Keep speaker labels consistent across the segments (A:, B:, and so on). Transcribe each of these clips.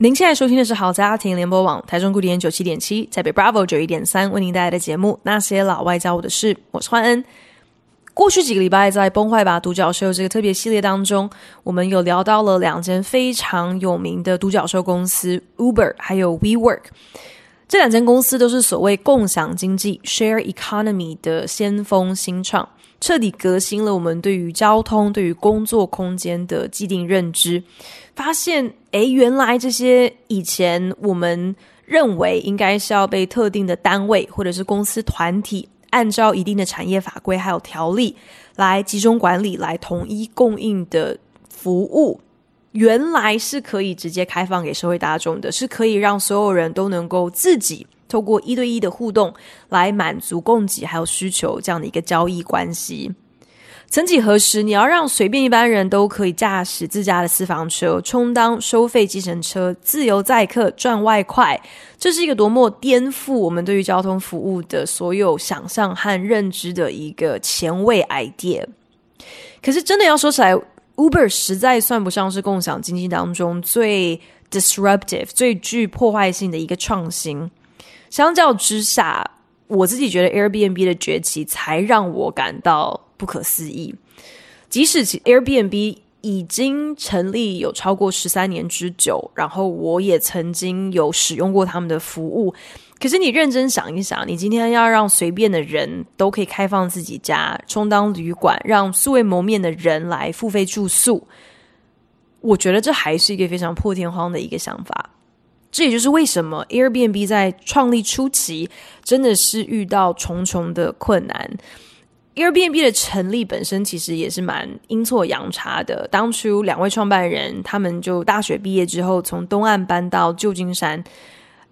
A: 您现在收听的是好家庭联播网台中古典九七点七，台北 Bravo 九一点三为您带来的节目《那些老外教我的事》，我是欢恩。过去几个礼拜，在《崩坏吧独角兽》这个特别系列当中，我们有聊到了两间非常有名的独角兽公司 Uber 还有 WeWork。这两间公司都是所谓共享经济 （share economy） 的先锋新创，彻底革新了我们对于交通、对于工作空间的既定认知。发现，诶，原来这些以前我们认为应该是要被特定的单位或者是公司团体。按照一定的产业法规还有条例来集中管理、来统一供应的服务，原来是可以直接开放给社会大众的，是可以让所有人都能够自己透过一对一的互动来满足供给还有需求这样的一个交易关系。曾几何时，你要让随便一般人都可以驾驶自家的私房车，充当收费计程车，自由载客赚外快，这是一个多么颠覆我们对于交通服务的所有想象和认知的一个前卫 idea。可是真的要说起来，Uber 实在算不上是共享经济当中最 disruptive、最具破坏性的一个创新。相较之下，我自己觉得 Airbnb 的崛起才让我感到。不可思议，即使 Airbnb 已经成立有超过十三年之久，然后我也曾经有使用过他们的服务。可是你认真想一想，你今天要让随便的人都可以开放自己家，充当旅馆，让素未谋面的人来付费住宿，我觉得这还是一个非常破天荒的一个想法。这也就是为什么 Airbnb 在创立初期真的是遇到重重的困难。Airbnb 的成立本身其实也是蛮阴错阳差的。当初两位创办人，他们就大学毕业之后从东岸搬到旧金山，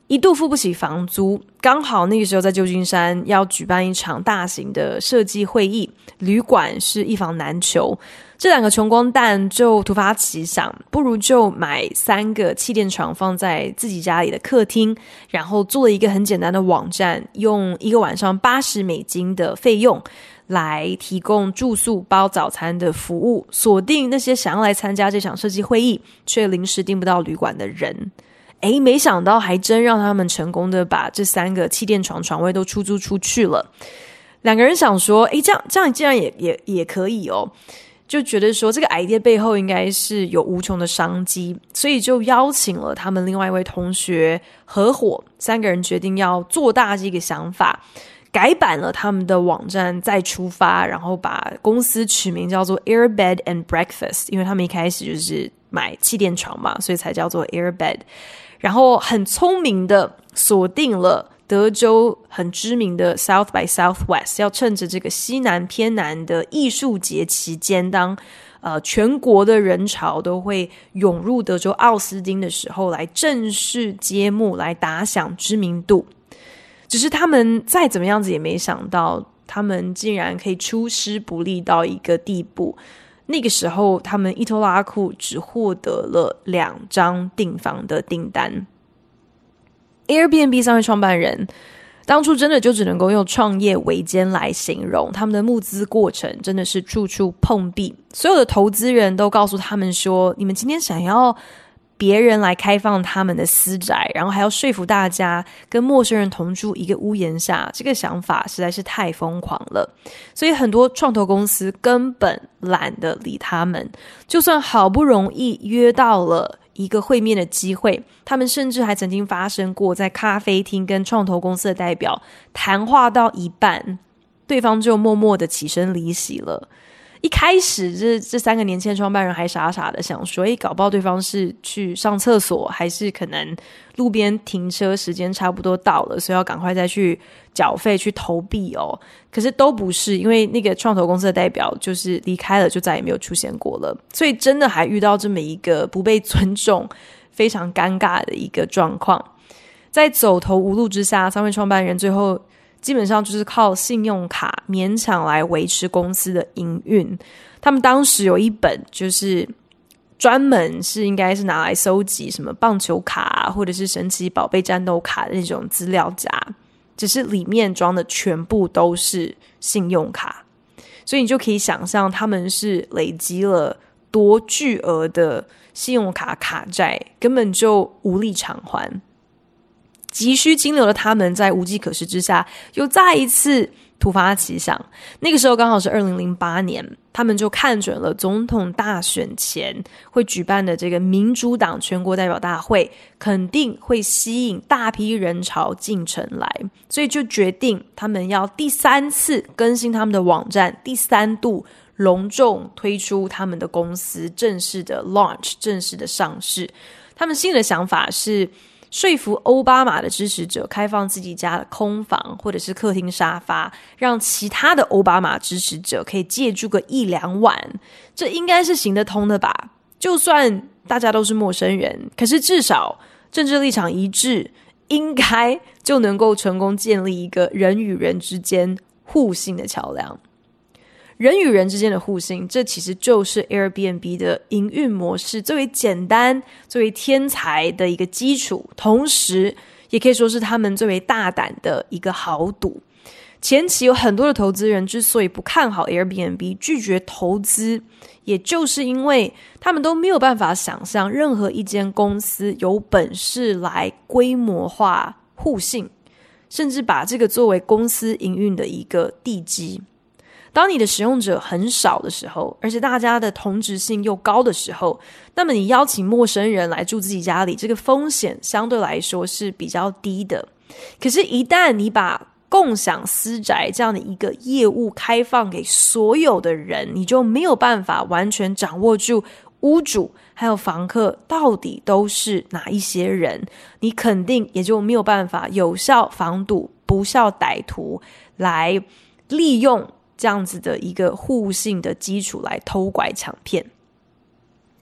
A: 一度付不起房租，刚好那个时候在旧金山要举办一场大型的设计会议，旅馆是一房难求。这两个穷光蛋就突发奇想，不如就买三个气垫床放在自己家里的客厅，然后做一个很简单的网站，用一个晚上八十美金的费用。来提供住宿包早餐的服务，锁定那些想要来参加这场设计会议却临时订不到旅馆的人。诶，没想到还真让他们成功的把这三个气垫床床位都出租出去了。两个人想说，诶，这样这样竟然也也也可以哦，就觉得说这个 idea 背后应该是有无穷的商机，所以就邀请了他们另外一位同学合伙，三个人决定要做大这个想法。改版了他们的网站，再出发，然后把公司取名叫做 Airbed and Breakfast，因为他们一开始就是买气垫床嘛，所以才叫做 Airbed。然后很聪明的锁定了德州很知名的 South by Southwest，要趁着这个西南偏南的艺术节期间，当呃全国的人潮都会涌入德州奥斯汀的时候，来正式揭幕，来打响知名度。只是他们再怎么样子也没想到，他们竟然可以出师不利到一个地步。那个时候，他们一拖拉库只获得了两张订房的订单。Airbnb 三位创办人当初真的就只能够用创业维艰来形容，他们的募资过程真的是处处碰壁。所有的投资人都告诉他们说：“你们今天想要。”别人来开放他们的私宅，然后还要说服大家跟陌生人同住一个屋檐下，这个想法实在是太疯狂了。所以很多创投公司根本懒得理他们。就算好不容易约到了一个会面的机会，他们甚至还曾经发生过在咖啡厅跟创投公司的代表谈话到一半，对方就默默的起身离席了。一开始，这这三个年轻的创办人还傻傻的想说：“诶，搞不好对方是去上厕所，还是可能路边停车时间差不多到了，所以要赶快再去缴费去投币哦。”可是都不是，因为那个创投公司的代表就是离开了，就再也没有出现过了。所以真的还遇到这么一个不被尊重、非常尴尬的一个状况。在走投无路之下，三位创办人最后基本上就是靠信用卡勉强来维持公司的营运。他们当时有一本就是专门是应该是拿来搜集什么棒球卡啊或者是神奇宝贝战斗卡的那种资料夹，只是里面装的全部都是信用卡，所以你就可以想象他们是累积了多巨额的信用卡卡债，根本就无力偿还。急需金流的他们，在无计可施之下，又再一次突发奇想。那个时候刚好是二零零八年，他们就看准了总统大选前会举办的这个民主党全国代表大会，肯定会吸引大批人潮进城来，所以就决定他们要第三次更新他们的网站，第三度隆重推出他们的公司，正式的 launch，正式的上市。他们新的想法是。说服奥巴马的支持者开放自己家的空房或者是客厅沙发，让其他的奥巴马支持者可以借住个一两晚，这应该是行得通的吧？就算大家都是陌生人，可是至少政治立场一致，应该就能够成功建立一个人与人之间互信的桥梁。人与人之间的互信，这其实就是 Airbnb 的营运模式最为简单、最为天才的一个基础，同时也可以说是他们最为大胆的一个豪赌。前期有很多的投资人之所以不看好 Airbnb，拒绝投资，也就是因为他们都没有办法想象任何一间公司有本事来规模化互信，甚至把这个作为公司营运的一个地基。当你的使用者很少的时候，而且大家的同质性又高的时候，那么你邀请陌生人来住自己家里，这个风险相对来说是比较低的。可是，一旦你把共享私宅这样的一个业务开放给所有的人，你就没有办法完全掌握住屋主还有房客到底都是哪一些人，你肯定也就没有办法有效防堵不肖歹徒来利用。这样子的一个互信的基础来偷拐抢骗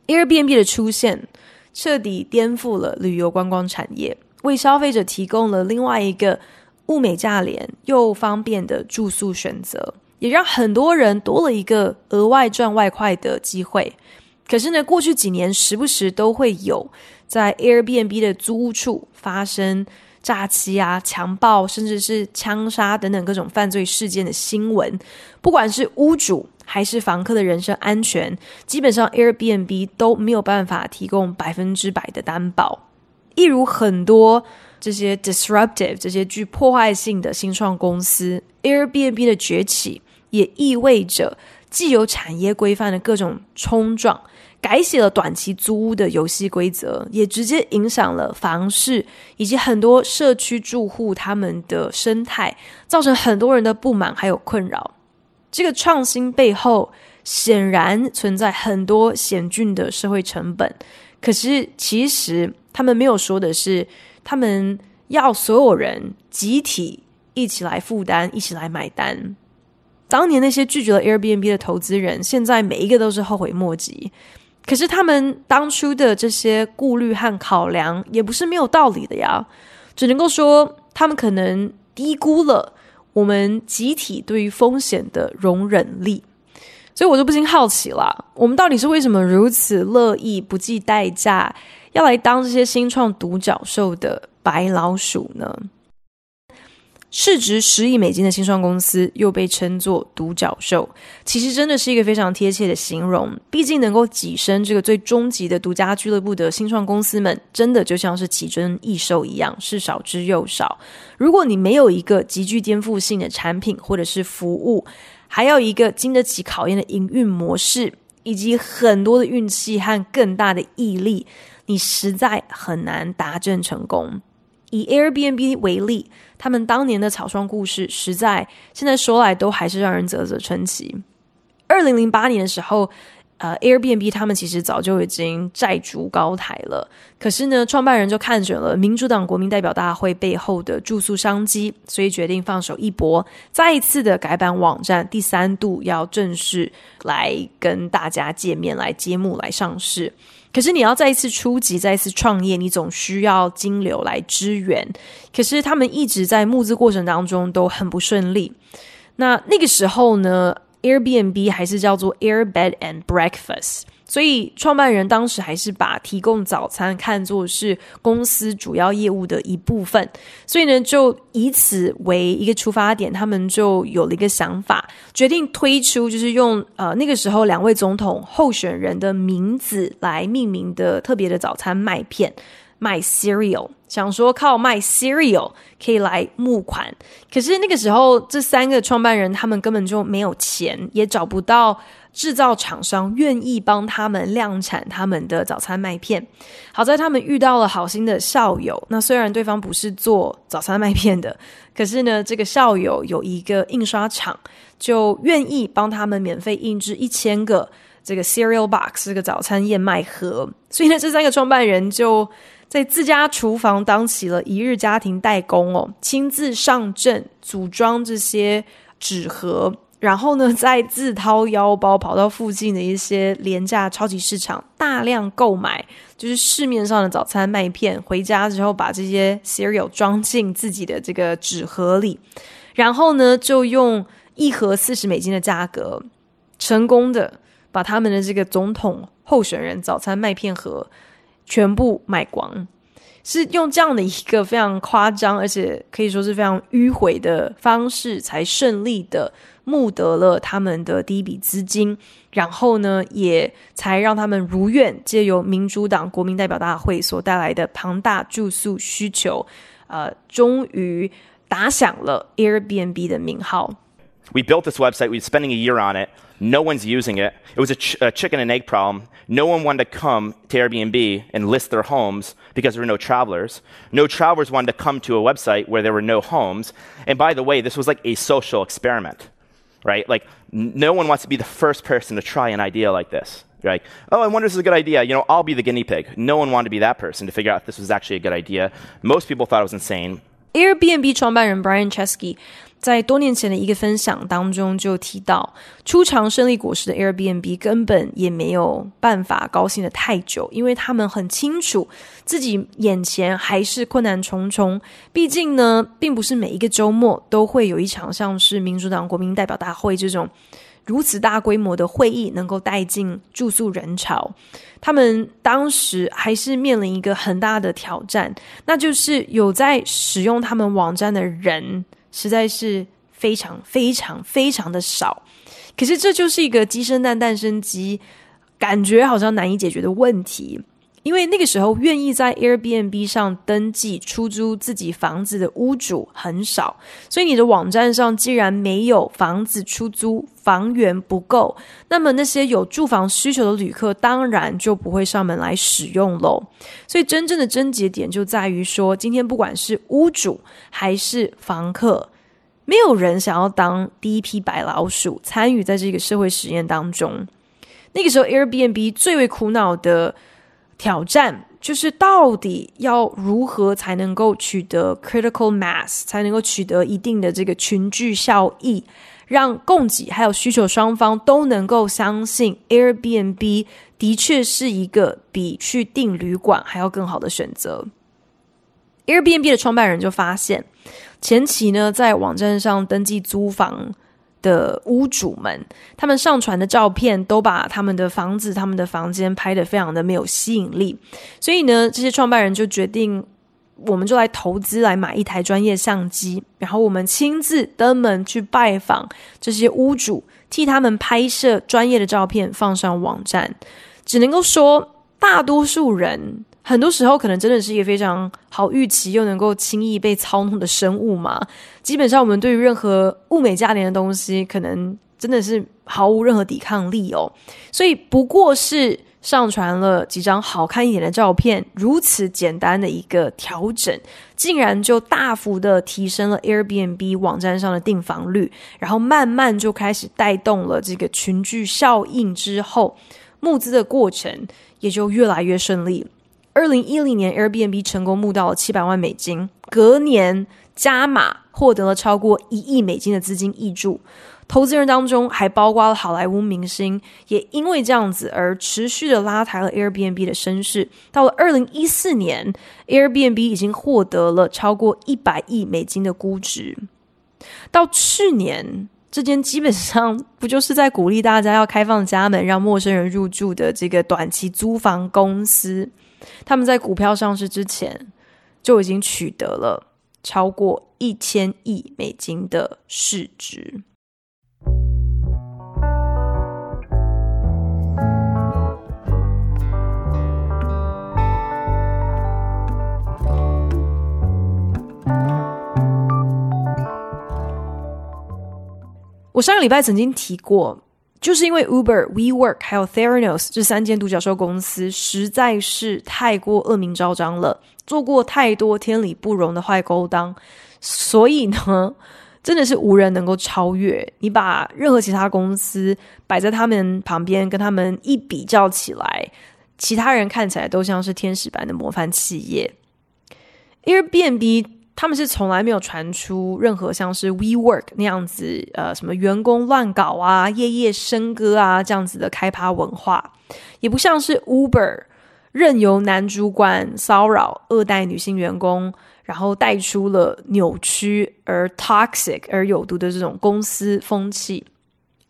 A: ，Airbnb 的出现彻底颠覆了旅游观光产业，为消费者提供了另外一个物美价廉又方便的住宿选择，也让很多人多了一个额外赚外快的机会。可是呢，过去几年时不时都会有在 Airbnb 的租屋处发生。诈欺啊、强暴，甚至是枪杀等等各种犯罪事件的新闻，不管是屋主还是房客的人身安全，基本上 Airbnb 都没有办法提供百分之百的担保。一如很多这些 disruptive、这些具破坏性的新创公司，Airbnb 的崛起也意味着既有产业规范的各种冲撞。改写了短期租屋的游戏规则，也直接影响了房市以及很多社区住户他们的生态，造成很多人的不满还有困扰。这个创新背后显然存在很多险峻的社会成本，可是其实他们没有说的是，他们要所有人集体一起来负担，一起来买单。当年那些拒绝了 Airbnb 的投资人，现在每一个都是后悔莫及。可是他们当初的这些顾虑和考量也不是没有道理的呀，只能够说他们可能低估了我们集体对于风险的容忍力，所以我就不禁好奇了，我们到底是为什么如此乐意不计代价要来当这些新创独角兽的白老鼠呢？市值十亿美金的新创公司又被称作独角兽，其实真的是一个非常贴切的形容。毕竟能够跻身这个最终极的独家俱乐部的新创公司们，真的就像是奇珍异兽一样，是少之又少。如果你没有一个极具颠覆性的产品或者是服务，还有一个经得起考验的营运模式，以及很多的运气和更大的毅力，你实在很难达阵成功。以 Airbnb 为例，他们当年的草创故事，实在现在说来都还是让人啧啧称奇。二零零八年的时候，呃，Airbnb 他们其实早就已经债筑高台了，可是呢，创办人就看准了民主党国民代表大会背后的住宿商机，所以决定放手一搏，再一次的改版网站，第三度要正式来跟大家见面，来揭幕，来上市。可是你要再一次出击，再一次创业，你总需要金流来支援。可是他们一直在募资过程当中都很不顺利。那那个时候呢，Airbnb 还是叫做 Air Bed and Breakfast。所以，创办人当时还是把提供早餐看作是公司主要业务的一部分。所以呢，就以此为一个出发点，他们就有了一个想法，决定推出就是用呃那个时候两位总统候选人的名字来命名的特别的早餐麦片，卖 cereal，想说靠卖 cereal 可以来募款。可是那个时候，这三个创办人他们根本就没有钱，也找不到。制造厂商愿意帮他们量产他们的早餐麦片，好在他们遇到了好心的校友。那虽然对方不是做早餐麦片的，可是呢，这个校友有一个印刷厂，就愿意帮他们免费印制一千个这个 cereal box 这个早餐燕麦盒。所以呢，这三个创办人就在自家厨房当起了一日家庭代工哦，亲自上阵组装这些纸盒。然后呢，再自掏腰包跑到附近的一些廉价超级市场，大量购买就是市面上的早餐麦片，回家之后把这些 cereal 装进自己的这个纸盒里，然后呢，就用一盒四十美金的价格，成功的把他们的这个总统候选人早餐麦片盒全部卖光，是用这样的一个非常夸张，而且可以说是非常迂回的方式，才顺利的。募得了他们的第一笔资金，然后呢，也才让他们如愿借由民主党国民代表大会所带来的庞大住宿需求，呃，终于打响了 Airbnb 的名号。
B: We built this website. We're spending a year on it. No one's using it. It was a, ch- a, chicken and egg problem. No one wanted to come to Airbnb and list their homes because there were no travelers. No travelers wanted to come to a website where there were no homes. And by the way, this was like a social experiment, right? Like, no one wants to be the first person to try an idea like this. right? like, oh, I wonder if this is a good idea. You know, I'll be the guinea pig. No one wanted to be that person to figure out if this was actually a good idea. Most people thought it was insane.
A: Airbnb 创办人 Brian Chesky 在多年前的一个分享当中就提到，初尝胜利果实的 Airbnb 根本也没有办法高兴得太久，因为他们很清楚自己眼前还是困难重重。毕竟呢，并不是每一个周末都会有一场像是民主党国民代表大会这种如此大规模的会议能够带进住宿人潮。他们当时还是面临一个很大的挑战，那就是有在使用他们网站的人。实在是非常非常非常的少，可是这就是一个鸡生蛋蛋生鸡，感觉好像难以解决的问题。因为那个时候愿意在 Airbnb 上登记出租自己房子的屋主很少，所以你的网站上既然没有房子出租，房源不够，那么那些有住房需求的旅客当然就不会上门来使用喽。所以真正的症结点就在于说，今天不管是屋主还是房客，没有人想要当第一批白老鼠，参与在这个社会实验当中。那个时候 Airbnb 最为苦恼的。挑战就是到底要如何才能够取得 critical mass，才能够取得一定的这个群聚效益，让供给还有需求双方都能够相信 Airbnb 的确是一个比去订旅馆还要更好的选择。Airbnb 的创办人就发现，前期呢在网站上登记租房。的屋主们，他们上传的照片都把他们的房子、他们的房间拍得非常的没有吸引力，所以呢，这些创办人就决定，我们就来投资来买一台专业相机，然后我们亲自登门去拜访这些屋主，替他们拍摄专业的照片放上网站。只能够说，大多数人。很多时候，可能真的是一个非常好预期又能够轻易被操弄的生物嘛。基本上，我们对于任何物美价廉的东西，可能真的是毫无任何抵抗力哦。所以，不过是上传了几张好看一点的照片，如此简单的一个调整，竟然就大幅的提升了 Airbnb 网站上的订房率，然后慢慢就开始带动了这个群聚效应，之后募资的过程也就越来越顺利。二零一零年，Airbnb 成功募到了七百万美金，隔年加码获得了超过一亿美金的资金挹注。投资人当中还包括了好莱坞明星，也因为这样子而持续的拉抬了 Airbnb 的声势。到了二零一四年，Airbnb 已经获得了超过一百亿美金的估值。到去年，这间基本上不就是在鼓励大家要开放家门让陌生人入住的这个短期租房公司，他们在股票上市之前就已经取得了超过一千亿美金的市值。我上个礼拜曾经提过，就是因为 Uber、WeWork 还有 Theranos 这三间独角兽公司实在是太过恶名昭彰了，做过太多天理不容的坏勾当，所以呢，真的是无人能够超越。你把任何其他公司摆在他们旁边，跟他们一比较起来，其他人看起来都像是天使般的模范企业。Airbnb。他们是从来没有传出任何像是 WeWork 那样子，呃，什么员工乱搞啊、夜夜笙歌啊这样子的开趴文化，也不像是 Uber 任由男主管骚扰、二代女性员工，然后带出了扭曲而 toxic 而有毒的这种公司风气。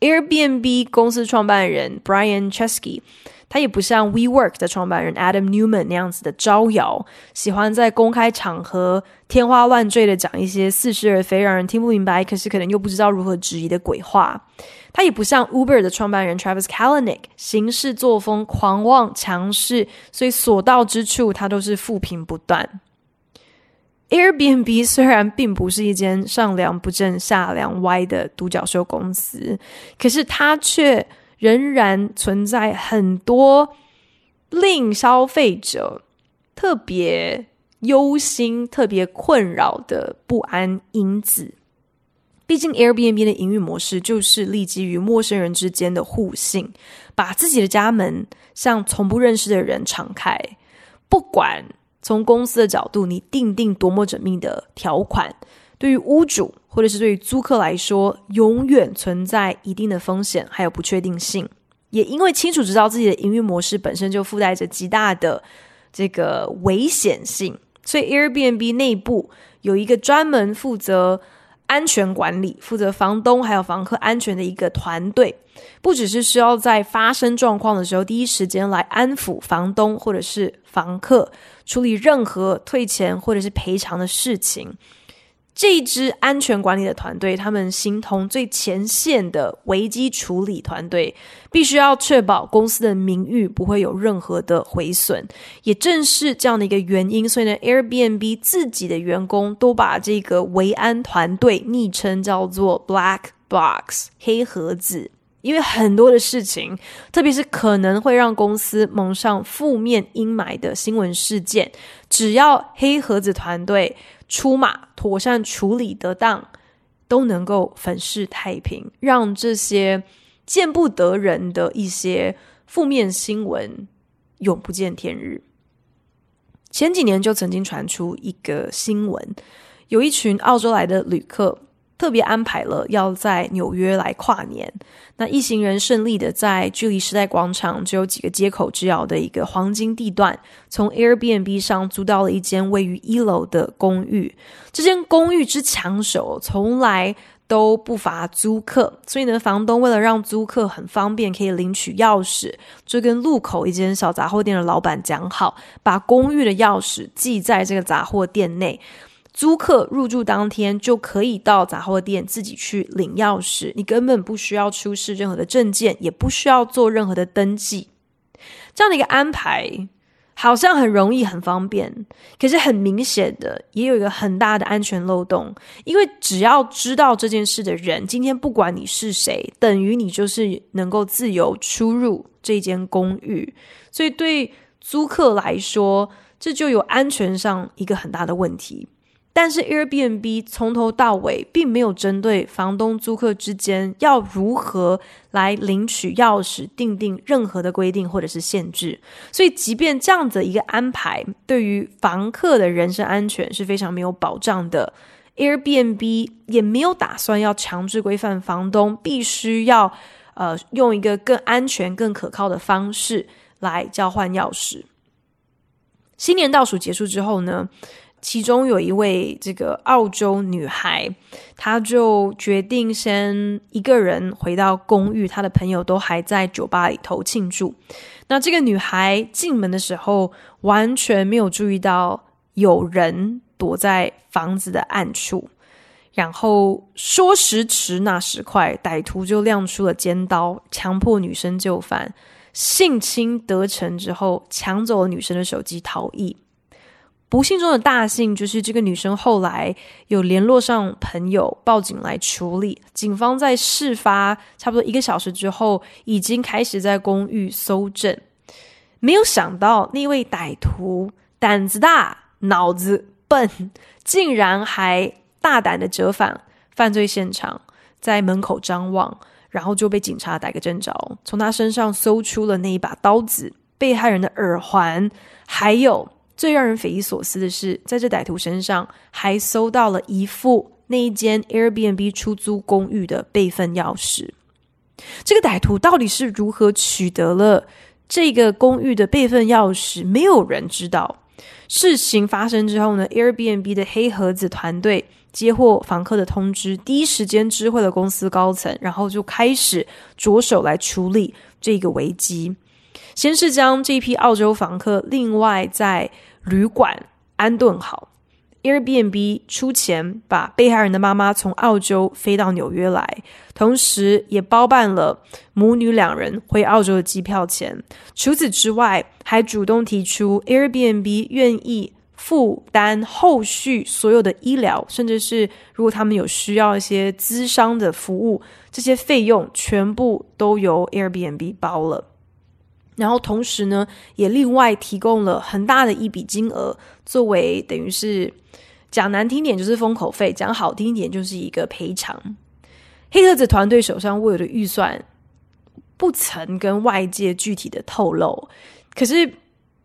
A: Airbnb 公司创办人 Brian Chesky。他也不像 WeWork 的创办人 Adam Neumann 那样子的招摇，喜欢在公开场合天花乱坠的讲一些似是而非、让人听不明白，可是可能又不知道如何质疑的鬼话。他也不像 Uber 的创办人 Travis Kalanick，行事作风狂妄强势，所以所到之处他都是负评不断。Airbnb 虽然并不是一间上梁不正下梁歪的独角兽公司，可是它却。仍然存在很多令消费者特别忧心、特别困扰的不安因子。毕竟，Airbnb 的营运模式就是立基于陌生人之间的互信，把自己的家门向从不认识的人敞开。不管从公司的角度，你定定多么缜密的条款。对于屋主或者是对于租客来说，永远存在一定的风险还有不确定性。也因为清楚知道自己的营运模式本身就附带着极大的这个危险性，所以 Airbnb 内部有一个专门负责安全管理、负责房东还有房客安全的一个团队，不只是需要在发生状况的时候第一时间来安抚房东或者是房客，处理任何退钱或者是赔偿的事情。这支安全管理的团队，他们形同最前线的危机处理团队，必须要确保公司的名誉不会有任何的毁损。也正是这样的一个原因，所以呢，Airbnb 自己的员工都把这个维安团队昵称叫做 Black Box 黑盒子，因为很多的事情，特别是可能会让公司蒙上负面阴霾的新闻事件，只要黑盒子团队。出马妥善处理得当，都能够粉饰太平，让这些见不得人的一些负面新闻永不见天日。前几年就曾经传出一个新闻，有一群澳洲来的旅客。特别安排了要在纽约来跨年，那一行人顺利的在距离时代广场只有几个街口之遥的一个黄金地段，从 Airbnb 上租到了一间位于一楼的公寓。这间公寓之抢手，从来都不乏租客，所以呢，房东为了让租客很方便可以领取钥匙，就跟路口一间小杂货店的老板讲好，把公寓的钥匙寄在这个杂货店内。租客入住当天就可以到杂货店自己去领钥匙，你根本不需要出示任何的证件，也不需要做任何的登记。这样的一个安排好像很容易、很方便，可是很明显的也有一个很大的安全漏洞。因为只要知道这件事的人，今天不管你是谁，等于你就是能够自由出入这间公寓。所以对租客来说，这就有安全上一个很大的问题。但是 Airbnb 从头到尾并没有针对房东租客之间要如何来领取钥匙订定任何的规定或者是限制，所以即便这样的一个安排对于房客的人身安全是非常没有保障的 Airbnb 也没有打算要强制规范房东必须要呃用一个更安全、更可靠的方式来交换钥匙。新年倒数结束之后呢，其中有一位这个澳洲女孩，她就决定先一个人回到公寓，她的朋友都还在酒吧里头庆祝。那这个女孩进门的时候，完全没有注意到有人躲在房子的暗处，然后说时迟那时快，歹徒就亮出了尖刀，强迫女生就范。性侵得逞之后，抢走了女生的手机逃逸。不幸中的大幸就是，这个女生后来有联络上朋友，报警来处理。警方在事发差不多一个小时之后，已经开始在公寓搜证。没有想到那位歹徒胆子大，脑子笨，竟然还大胆的折返犯罪现场，在门口张望。然后就被警察逮个正着，从他身上搜出了那一把刀子、被害人的耳环，还有最让人匪夷所思的是，在这歹徒身上还搜到了一副那一间 Airbnb 出租公寓的备份钥匙。这个歹徒到底是如何取得了这个公寓的备份钥匙？没有人知道。事情发生之后呢，Airbnb 的黑盒子团队。接获房客的通知，第一时间知会了公司高层，然后就开始着手来处理这个危机。先是将这批澳洲房客另外在旅馆安顿好，Airbnb 出钱把被害人的妈妈从澳洲飞到纽约来，同时也包办了母女两人回澳洲的机票钱。除此之外，还主动提出 Airbnb 愿意。负担后续所有的医疗，甚至是如果他们有需要一些咨商的服务，这些费用全部都由 Airbnb 包了。然后同时呢，也另外提供了很大的一笔金额，作为等于是讲难听点就是封口费，讲好听一点就是一个赔偿。黑盒子团队手上握有的预算不曾跟外界具体的透露，可是。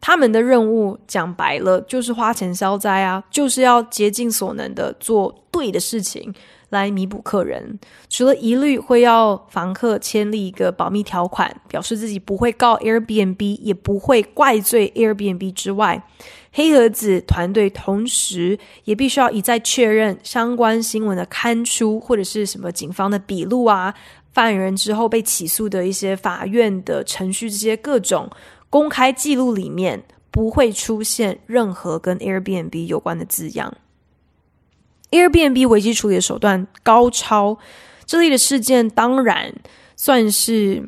A: 他们的任务讲白了就是花钱消灾啊，就是要竭尽所能的做对的事情来弥补客人。除了一律会要房客签立一个保密条款，表示自己不会告 Airbnb，也不会怪罪 Airbnb 之外，黑盒子团队同时也必须要一再确认相关新闻的刊出或者是什么警方的笔录啊，犯人之后被起诉的一些法院的程序，这些各种。公开记录里面不会出现任何跟 Airbnb 有关的字样。Airbnb 危机处理的手段高超，这类的事件当然算是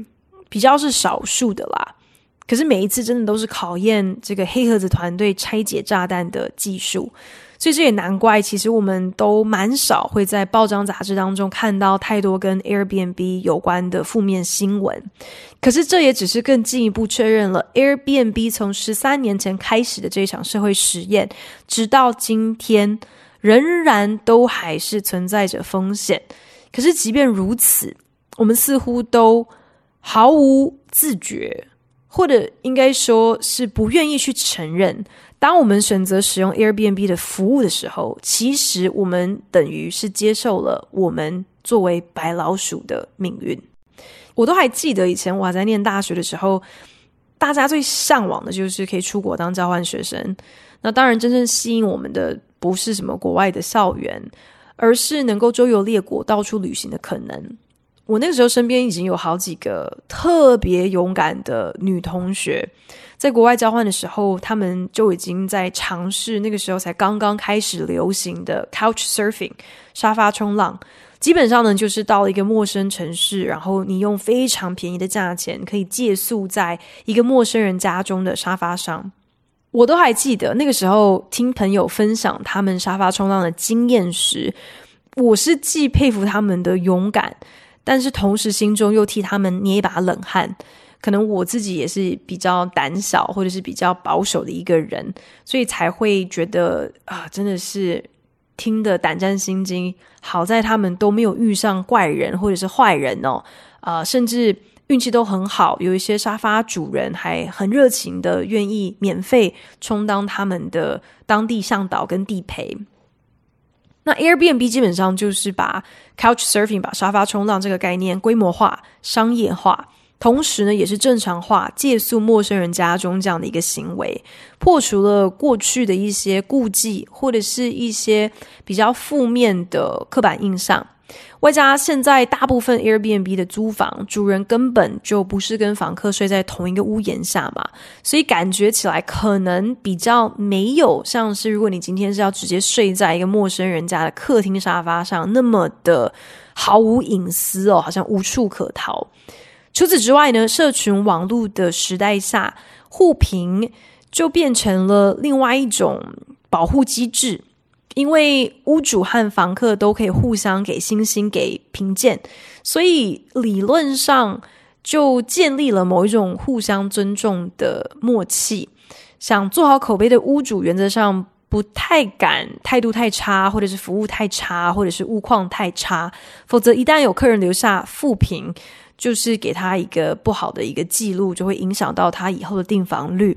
A: 比较是少数的啦。可是每一次真的都是考验这个黑盒子团队拆解炸弹的技术。所以这也难怪，其实我们都蛮少会在报章杂志当中看到太多跟 Airbnb 有关的负面新闻。可是这也只是更进一步确认了 Airbnb 从十三年前开始的这场社会实验，直到今天仍然都还是存在着风险。可是即便如此，我们似乎都毫无自觉，或者应该说是不愿意去承认。当我们选择使用 Airbnb 的服务的时候，其实我们等于是接受了我们作为白老鼠的命运。我都还记得以前我还在念大学的时候，大家最向往的就是可以出国当交换学生。那当然，真正吸引我们的不是什么国外的校园，而是能够周游列国、到处旅行的可能。我那个时候身边已经有好几个特别勇敢的女同学，在国外交换的时候，他们就已经在尝试那个时候才刚刚开始流行的 Couch Surfing 沙发冲浪。基本上呢，就是到了一个陌生城市，然后你用非常便宜的价钱可以借宿在一个陌生人家中的沙发上。我都还记得那个时候听朋友分享他们沙发冲浪的经验时，我是既佩服他们的勇敢。但是同时，心中又替他们捏一把冷汗。可能我自己也是比较胆小，或者是比较保守的一个人，所以才会觉得啊，真的是听得胆战心惊。好在他们都没有遇上怪人或者是坏人哦，啊，甚至运气都很好，有一些沙发主人还很热情的愿意免费充当他们的当地向导跟地陪。那 Airbnb 基本上就是把 Couch Surfing 把沙发冲浪这个概念规模化、商业化。同时呢，也是正常化借宿陌生人家中这样的一个行为，破除了过去的一些顾忌，或者是一些比较负面的刻板印象。外加现在大部分 Airbnb 的租房主人根本就不是跟房客睡在同一个屋檐下嘛，所以感觉起来可能比较没有像是如果你今天是要直接睡在一个陌生人家的客厅沙发上那么的毫无隐私哦，好像无处可逃。除此之外呢，社群网络的时代下，互评就变成了另外一种保护机制，因为屋主和房客都可以互相给星星、给评鉴，所以理论上就建立了某一种互相尊重的默契。想做好口碑的屋主，原则上不太敢态度太差，或者是服务太差，或者是物况太差，否则一旦有客人留下负评。就是给他一个不好的一个记录，就会影响到他以后的订房率。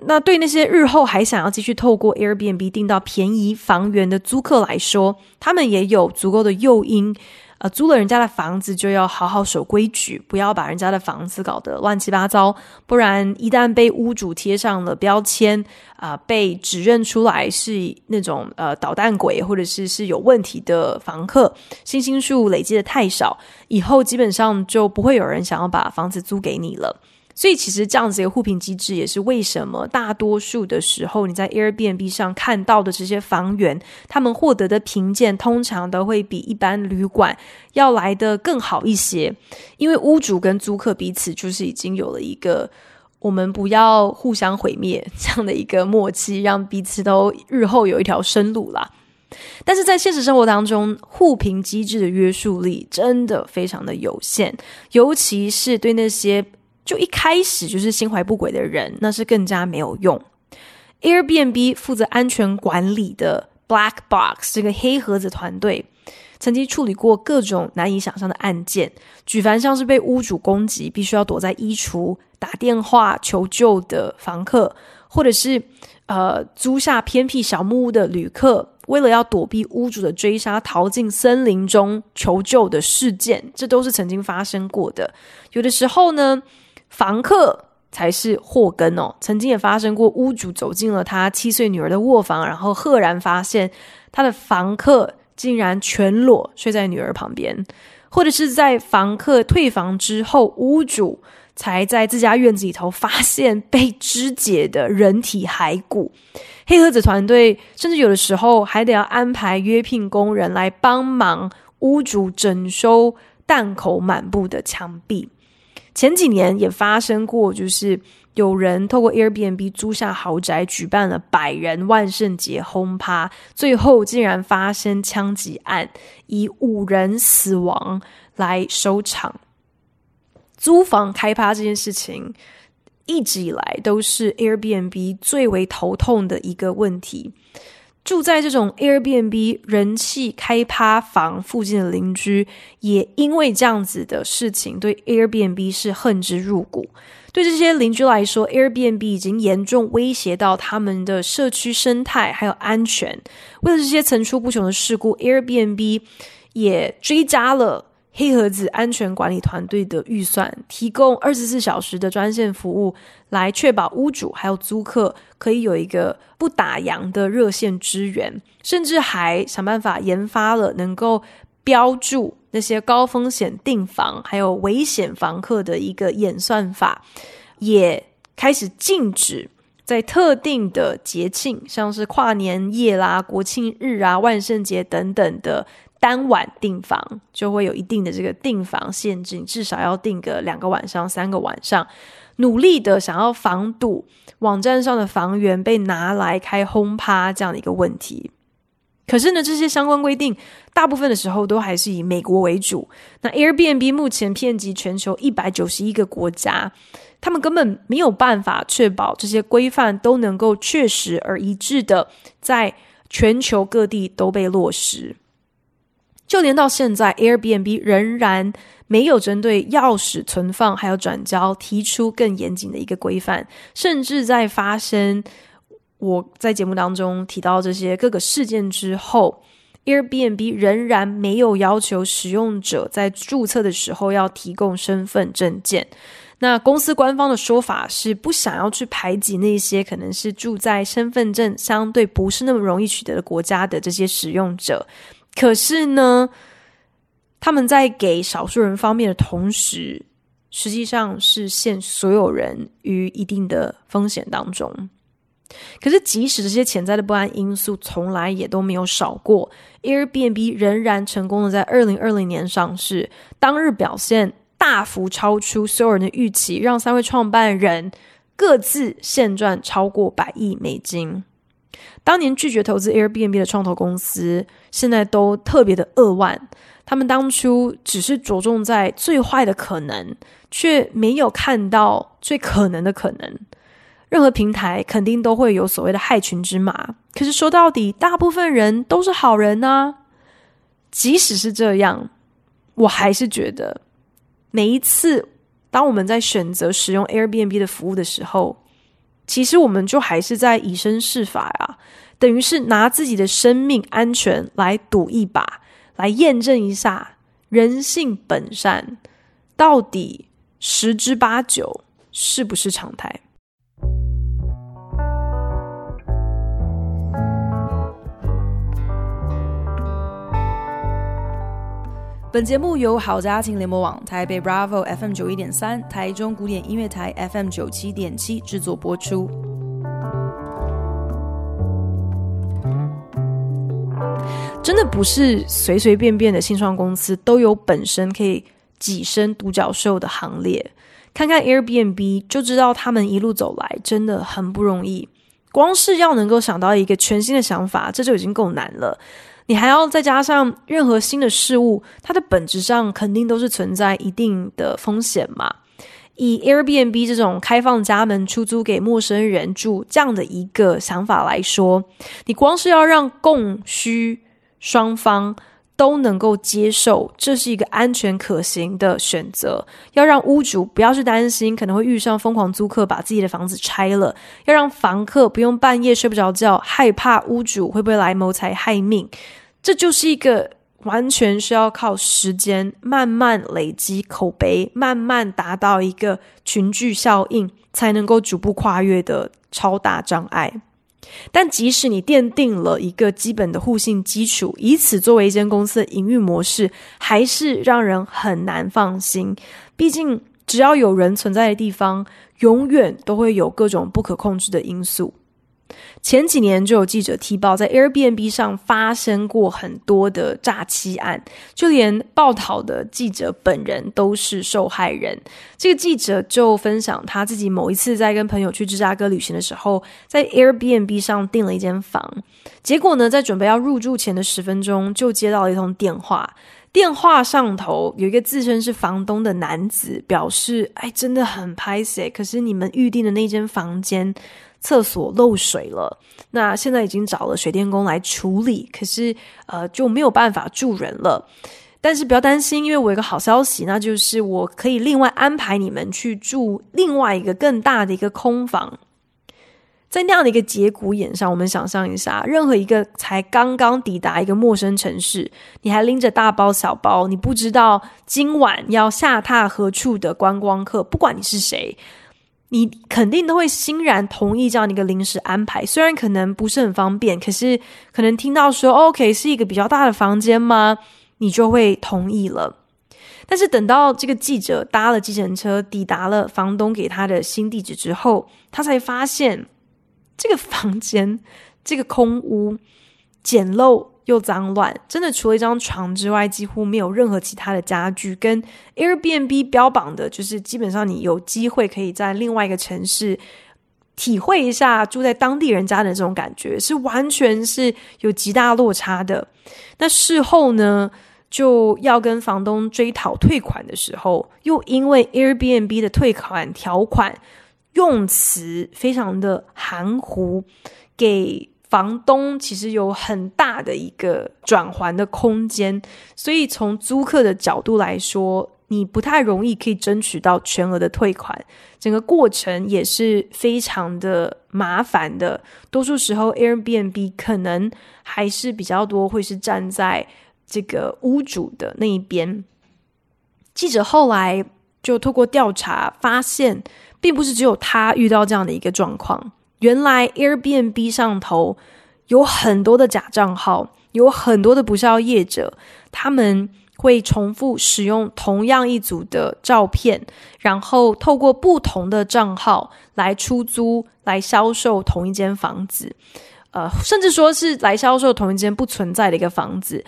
A: 那对那些日后还想要继续透过 Airbnb 订到便宜房源的租客来说，他们也有足够的诱因。呃，租了人家的房子就要好好守规矩，不要把人家的房子搞得乱七八糟，不然一旦被屋主贴上了标签，啊、被指认出来是那种呃捣蛋鬼，或者是是有问题的房客，星星数累积的太少，以后基本上就不会有人想要把房子租给你了。所以，其实这样子一个互评机制，也是为什么大多数的时候，你在 Airbnb 上看到的这些房源，他们获得的评鉴通常都会比一般旅馆要来的更好一些。因为屋主跟租客彼此就是已经有了一个我们不要互相毁灭这样的一个默契，让彼此都日后有一条生路啦。但是在现实生活当中，互评机制的约束力真的非常的有限，尤其是对那些。就一开始就是心怀不轨的人，那是更加没有用。Airbnb 负责安全管理的 Black Box 这个黑盒子团队，曾经处理过各种难以想象的案件，举凡像是被屋主攻击，必须要躲在衣橱打电话求救的房客，或者是呃租下偏僻小木屋的旅客，为了要躲避屋主的追杀，逃进森林中求救的事件，这都是曾经发生过的。有的时候呢。房客才是祸根哦。曾经也发生过，屋主走进了他七岁女儿的卧房，然后赫然发现他的房客竟然全裸睡在女儿旁边，或者是在房客退房之后，屋主才在自家院子里头发现被肢解的人体骸骨。黑盒子团队甚至有的时候还得要安排约聘工人来帮忙屋主整修弹口满布的墙壁。前几年也发生过，就是有人透过 Airbnb 租下豪宅，举办了百人万圣节轰趴，最后竟然发生枪击案，以五人死亡来收场。租房开趴这件事情，一直以来都是 Airbnb 最为头痛的一个问题。住在这种 Airbnb 人气开趴房附近的邻居，也因为这样子的事情，对 Airbnb 是恨之入骨。对这些邻居来说，Airbnb 已经严重威胁到他们的社区生态还有安全。为了这些层出不穷的事故，Airbnb 也追加了。黑盒子安全管理团队的预算，提供二十四小时的专线服务，来确保屋主还有租客可以有一个不打烊的热线支援，甚至还想办法研发了能够标注那些高风险订房还有危险房客的一个演算法，也开始禁止在特定的节庆，像是跨年夜啦、国庆日啊、万圣节等等的。单晚订房就会有一定的这个订房限制，至少要订个两个晚上、三个晚上，努力的想要防堵网站上的房源被拿来开轰趴这样的一个问题。可是呢，这些相关规定大部分的时候都还是以美国为主。那 Airbnb 目前遍及全球一百九十一个国家，他们根本没有办法确保这些规范都能够确实而一致的在全球各地都被落实。就连到现在，Airbnb 仍然没有针对钥匙存放还有转交提出更严谨的一个规范，甚至在发生我在节目当中提到这些各个事件之后 Airbnb 仍然没有要求使用者在注册的时候要提供身份证件。那公司官方的说法是不想要去排挤那些可能是住在身份证相对不是那么容易取得的国家的这些使用者。可是呢，他们在给少数人方便的同时，实际上是陷所有人于一定的风险当中。可是，即使这些潜在的不安因素从来也都没有少过，Airbnb 仍然成功的在二零二零年上市，当日表现大幅超出所有人的预期，让三位创办人各自现赚超过百亿美金。当年拒绝投资 Airbnb 的创投公司，现在都特别的扼腕。他们当初只是着重在最坏的可能，却没有看到最可能的可能。任何平台肯定都会有所谓的害群之马，可是说到底，大部分人都是好人啊。即使是这样，我还是觉得，每一次当我们在选择使用 Airbnb 的服务的时候，其实我们就还是在以身试法啊，等于是拿自己的生命安全来赌一把，来验证一下人性本善到底十之八九是不是常态。本节目由好家庭联播网、台北 Bravo FM 九一点三、台中古典音乐台 FM 九七点七制作播出。真的不是随随便便的新创公司都有本身可以跻身独角兽的行列。看看 Airbnb 就知道，他们一路走来真的很不容易。光是要能够想到一个全新的想法，这就已经够难了。你还要再加上任何新的事物，它的本质上肯定都是存在一定的风险嘛。以 Airbnb 这种开放家门出租给陌生人住这样的一个想法来说，你光是要让供需双方都能够接受，这是一个安全可行的选择。要让屋主不要去担心可能会遇上疯狂租客把自己的房子拆了，要让房客不用半夜睡不着觉，害怕屋主会不会来谋财害命。这就是一个完全需要靠时间慢慢累积口碑，慢慢达到一个群聚效应，才能够逐步跨越的超大障碍。但即使你奠定了一个基本的互信基础，以此作为一间公司的营运模式，还是让人很难放心。毕竟，只要有人存在的地方，永远都会有各种不可控制的因素。前几年就有记者提报，在 Airbnb 上发生过很多的诈欺案，就连报道的记者本人都是受害人。这个记者就分享他自己某一次在跟朋友去芝加哥旅行的时候，在 Airbnb 上订了一间房，结果呢，在准备要入住前的十分钟，就接到了一通电话。电话上头有一个自称是房东的男子表示：“哎，真的很拍谢，可是你们预定的那间房间。”厕所漏水了，那现在已经找了水电工来处理，可是呃就没有办法住人了。但是不要担心，因为我有个好消息，那就是我可以另外安排你们去住另外一个更大的一个空房。在那样的一个节骨眼上，我们想象一下，任何一个才刚刚抵达一个陌生城市，你还拎着大包小包，你不知道今晚要下榻何处的观光客，不管你是谁。你肯定都会欣然同意这样的一个临时安排，虽然可能不是很方便，可是可能听到说 OK 是一个比较大的房间吗？你就会同意了。但是等到这个记者搭了计程车抵达了房东给他的新地址之后，他才发现这个房间这个空屋简陋。又脏乱，真的除了一张床之外，几乎没有任何其他的家具。跟 Airbnb 标榜的，就是基本上你有机会可以在另外一个城市体会一下住在当地人家的这种感觉，是完全是有极大落差的。那事后呢，就要跟房东追讨退款的时候，又因为 Airbnb 的退款条款用词非常的含糊，给。房东其实有很大的一个转圜的空间，所以从租客的角度来说，你不太容易可以争取到全额的退款，整个过程也是非常的麻烦的。多数时候，Airbnb 可能还是比较多会是站在这个屋主的那一边。记者后来就透过调查发现，并不是只有他遇到这样的一个状况。原来 Airbnb 上头有很多的假账号，有很多的不肖业者，他们。会重复使用同样一组的照片，然后透过不同的账号来出租、来销售同一间房子，呃，甚至说是来销售同一间不存在的一个房子。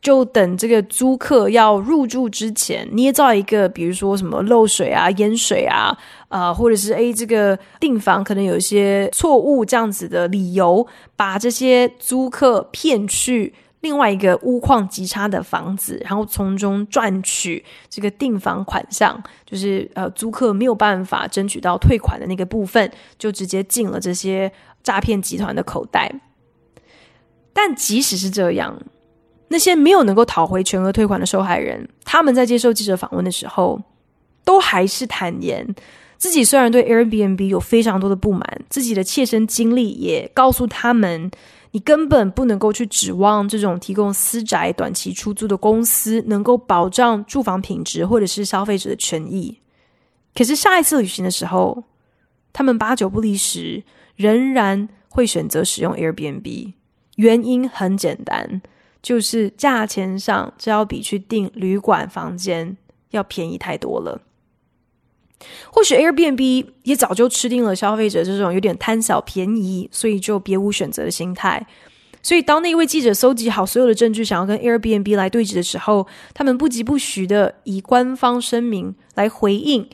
A: 就等这个租客要入住之前，捏造一个，比如说什么漏水啊、淹水啊，呃，或者是诶这个订房可能有一些错误这样子的理由，把这些租客骗去。另外一个屋况极差的房子，然后从中赚取这个订房款项，就是呃租客没有办法争取到退款的那个部分，就直接进了这些诈骗集团的口袋。但即使是这样，那些没有能够讨回全额退款的受害人，他们在接受记者访问的时候，都还是坦言自己虽然对 Airbnb 有非常多的不满，自己的切身经历也告诉他们。你根本不能够去指望这种提供私宅短期出租的公司能够保障住房品质或者是消费者的权益。可是下一次旅行的时候，他们八九不离十，仍然会选择使用 Airbnb。原因很简单，就是价钱上这要比去订旅馆房间要便宜太多了。或许 Airbnb 也早就吃定了消费者这种有点贪小便宜，所以就别无选择的心态。所以当那一位记者搜集好所有的证据，想要跟 Airbnb 来对质的时候，他们不疾不徐的以官方声明来回应，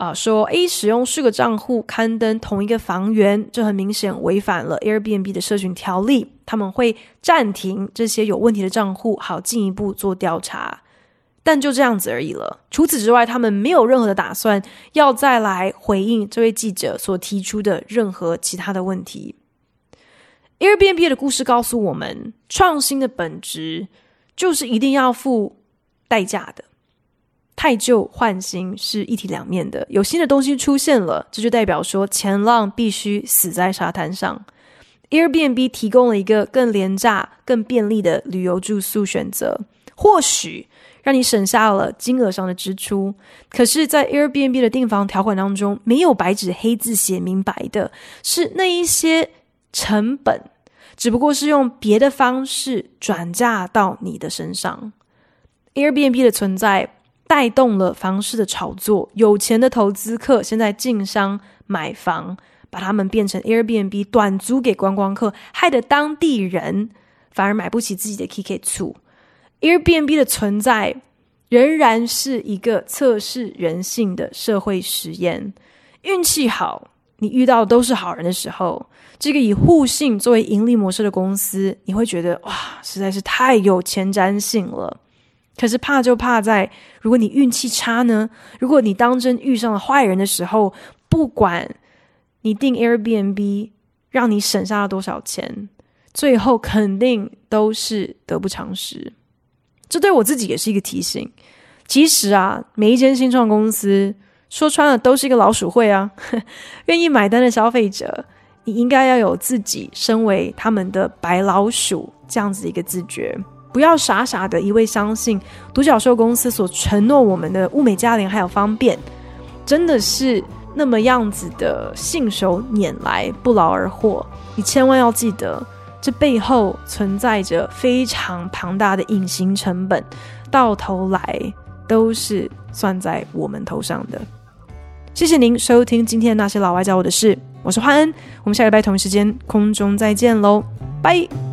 A: 啊、说 A 使用四个账户刊登同一个房源，这很明显违反了 Airbnb 的社群条例，他们会暂停这些有问题的账户，好进一步做调查。但就这样子而已了。除此之外，他们没有任何的打算要再来回应这位记者所提出的任何其他的问题。Airbnb 的故事告诉我们，创新的本质就是一定要付代价的。汰旧换新是一体两面的，有新的东西出现了，这就代表说前浪必须死在沙滩上。Airbnb 提供了一个更廉价、更便利的旅游住宿选择，或许。让你省下了金额上的支出，可是，在 Airbnb 的订房条款当中，没有白纸黑字写明白的，是那一些成本，只不过是用别的方式转嫁到你的身上。Airbnb 的存在带动了房市的炒作，有钱的投资客现在进商买房，把他们变成 Airbnb 短租给观光客，害得当地人反而买不起自己的 K.K. 厝。Airbnb 的存在仍然是一个测试人性的社会实验。运气好，你遇到都是好人的时候，这个以互信作为盈利模式的公司，你会觉得哇，实在是太有前瞻性了。可是怕就怕在，如果你运气差呢？如果你当真遇上了坏人的时候，不管你订 Airbnb 让你省下了多少钱，最后肯定都是得不偿失。这对我自己也是一个提醒。其实啊，每一间新创公司说穿了都是一个老鼠会啊。愿意买单的消费者，你应该要有自己身为他们的白老鼠这样子一个自觉，不要傻傻的一味相信独角兽公司所承诺我们的物美价廉还有方便，真的是那么样子的信手拈来不劳而获。你千万要记得。这背后存在着非常庞大的隐形成本，到头来都是算在我们头上的。谢谢您收听今天那些老外教我的事，我是欢恩，我们下礼拜同一时间空中再见喽，拜。